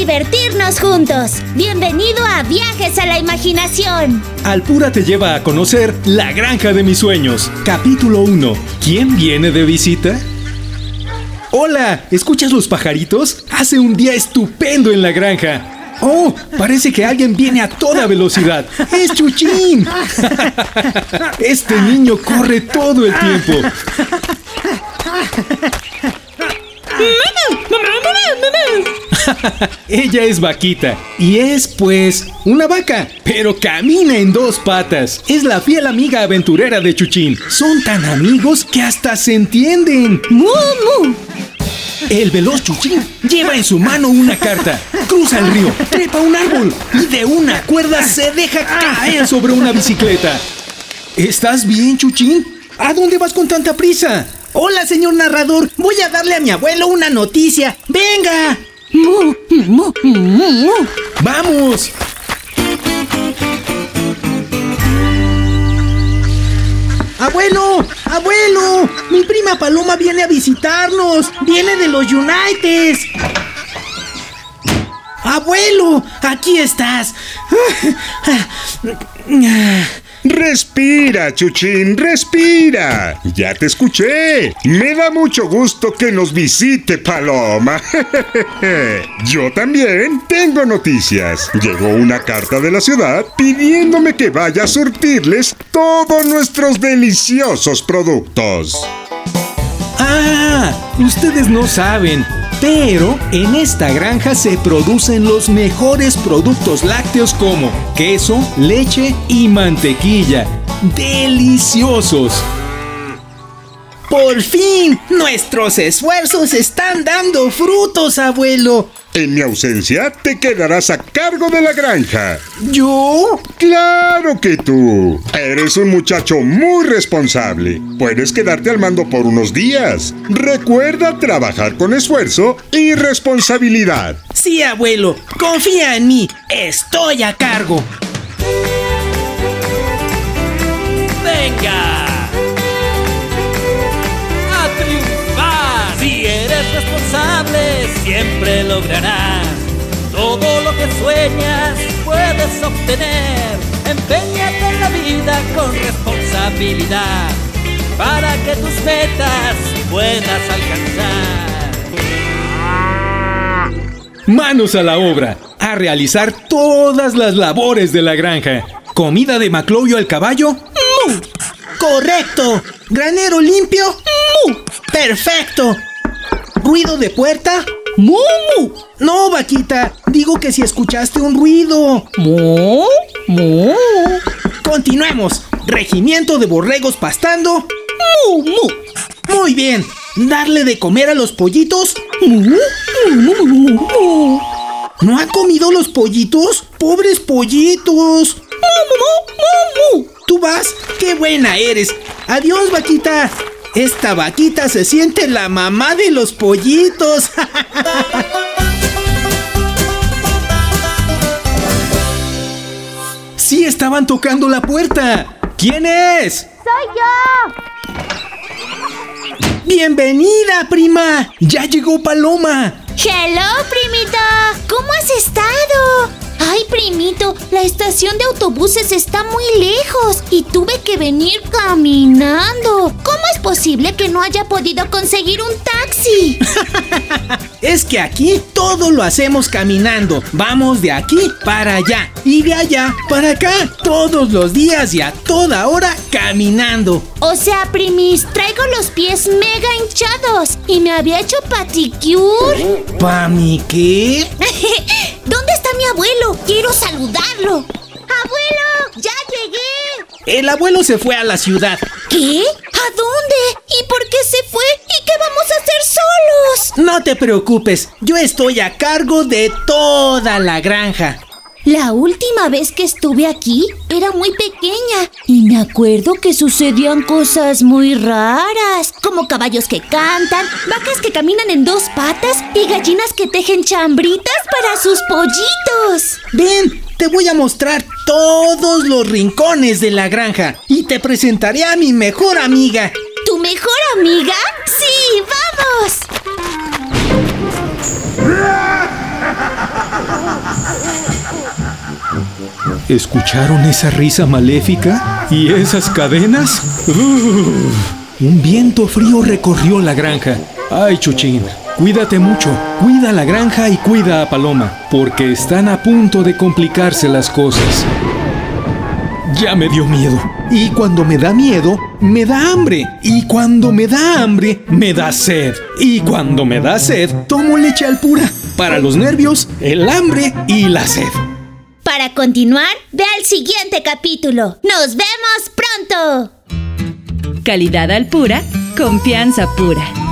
divertirnos juntos. Bienvenido a Viajes a la Imaginación. Alpura te lleva a conocer La Granja de mis Sueños. Capítulo 1. ¿Quién viene de visita? Hola, ¿escuchas los pajaritos? Hace un día estupendo en la granja. Oh, parece que alguien viene a toda velocidad. ¡Es Chuchín! Este niño corre todo el tiempo. Ella es vaquita y es pues una vaca, pero camina en dos patas. Es la fiel amiga aventurera de Chuchín. Son tan amigos que hasta se entienden. El veloz Chuchín lleva en su mano una carta, cruza el río, trepa un árbol y de una cuerda se deja caer sobre una bicicleta. ¿Estás bien, Chuchín? ¿A dónde vas con tanta prisa? Hola, señor narrador. Voy a darle a mi abuelo una noticia. ¡Venga! ¡Vamos! ¡Abuelo! ¡Abuelo! Mi prima Paloma viene a visitarnos. Viene de los Uniteds. ¡Abuelo! ¡Aquí estás! Respira, Chuchín, respira. Ya te escuché. Me da mucho gusto que nos visite Paloma. Yo también tengo noticias. Llegó una carta de la ciudad pidiéndome que vaya a surtirles todos nuestros deliciosos productos. Ah, ustedes no saben, pero en esta granja se producen los mejores productos lácteos como queso, leche y mantequilla. ¡Deliciosos! ¡Por fin! Nuestros esfuerzos están dando frutos, abuelo. En mi ausencia te quedarás a cargo de la granja. ¿Yo? Claro que tú. Eres un muchacho muy responsable. Puedes quedarte al mando por unos días. Recuerda trabajar con esfuerzo y responsabilidad. Sí, abuelo. Confía en mí. Estoy a cargo. ¡Venga! Siempre lograrás. Todo lo que sueñas puedes obtener. Empeñate en la vida con responsabilidad para que tus metas puedas alcanzar. Manos a la obra, a realizar todas las labores de la granja. Comida de maclovio al caballo. ¡Mu! Correcto. Granero limpio. ¡Mu! Perfecto. Ruido de puerta. ¡Mu! No, vaquita. Digo que si escuchaste un ruido. ¡Mu! ¡Mu! Continuemos. Regimiento de borregos pastando. ¡Mu! ¡Mu! Muy bien. Darle de comer a los pollitos. ¡Mu! ¡Mu! ¡Mu! ¡Mu! ¿No han comido los pollitos? ¡Pobres pollitos! ¡Mu! ¡Mu! ¡Mu! ¡Mu! ¿Tú vas? ¡Qué buena eres! ¡Adiós, vaquita! Esta vaquita se siente la mamá de los pollitos. Sí estaban tocando la puerta. ¿Quién es? ¡Soy yo! ¡Bienvenida, prima! ¡Ya llegó Paloma! ¡Hello, primita! ¿Cómo has estación de autobuses está muy lejos y tuve que venir caminando. ¿Cómo es posible que no haya podido conseguir un taxi? Es que aquí todo lo hacemos caminando. Vamos de aquí para allá y de allá para acá. Todos los días y a toda hora caminando. O sea, primis, traigo los pies mega hinchados y me había hecho paticure. ¿Pa mi qué? ¿Dónde está mi abuelo? Quiero saludarlo. ¡Abuelo! ¡Ya llegué! El abuelo se fue a la ciudad. ¿Qué? ¿A dónde? ¿Y por qué se fue? ¿Y qué vamos a hacer solos? No te preocupes, yo estoy a cargo de toda la granja. La última vez que estuve aquí era muy pequeña y me acuerdo que sucedían cosas muy raras, como caballos que cantan, vacas que caminan en dos patas y gallinas que tejen chambritas para sus pollitos. Ven, te voy a mostrar todos los rincones de la granja y te presentaré a mi mejor amiga. ¿Tu mejor amiga? Sí, vamos. ¿Escucharon esa risa maléfica? ¿Y esas cadenas? Uf, un viento frío recorrió la granja. Ay, Chuchín, cuídate mucho. Cuida la granja y cuida a Paloma, porque están a punto de complicarse las cosas. Ya me dio miedo. Y cuando me da miedo, me da hambre. Y cuando me da hambre, me da sed. Y cuando me da sed, tomo leche al pura. Para los nervios, el hambre y la sed. Para continuar, ve al siguiente capítulo. ¡Nos vemos pronto! Calidad al pura, confianza pura.